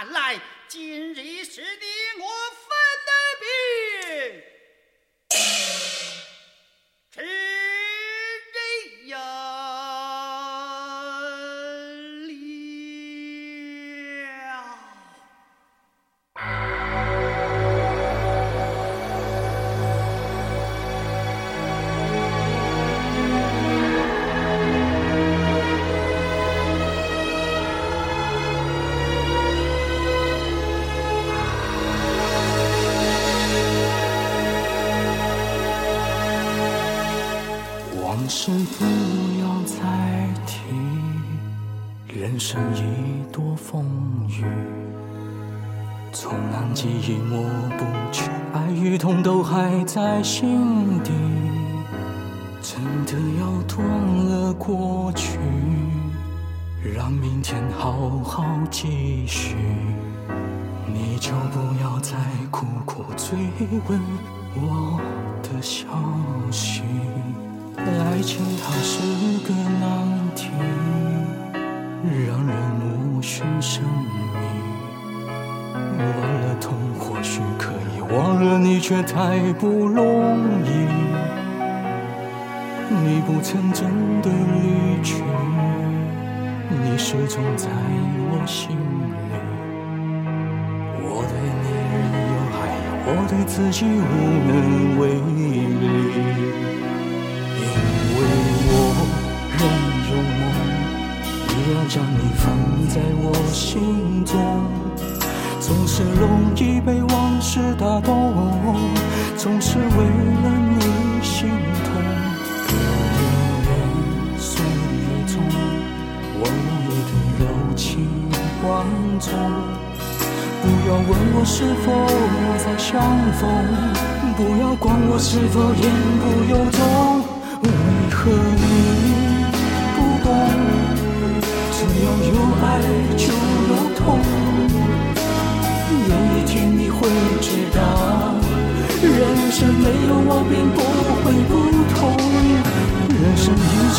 看来今日是你是不要再提，人生已多风雨，从难记忆抹不去，爱与痛都还在心底，真的要断了过去，让明天好好继续，你就不要再苦苦追问我的消息。爱情它是个难题，让人目眩神迷。忘了痛或许可以，忘了你却太不容易。你不曾真的离去，你始终在我心里。我对你仍有爱，我对自己无能为力。将你放在我心中，总是容易被往事打动，总是为了你心痛。流年岁月中，我已的柔情万种。不要问我是否再相逢，不要管我是否言不由衷，为何你？只要有爱就有痛，有一天你会知道，人生没有我并不会不同。人生已经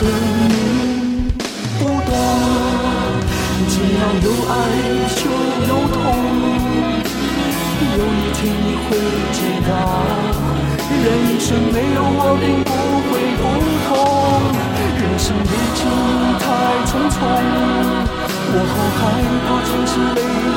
的你不懂。只要有爱就有痛有一天你会知道人生没有我并不会不同。人生已经太匆匆我好害怕总是泪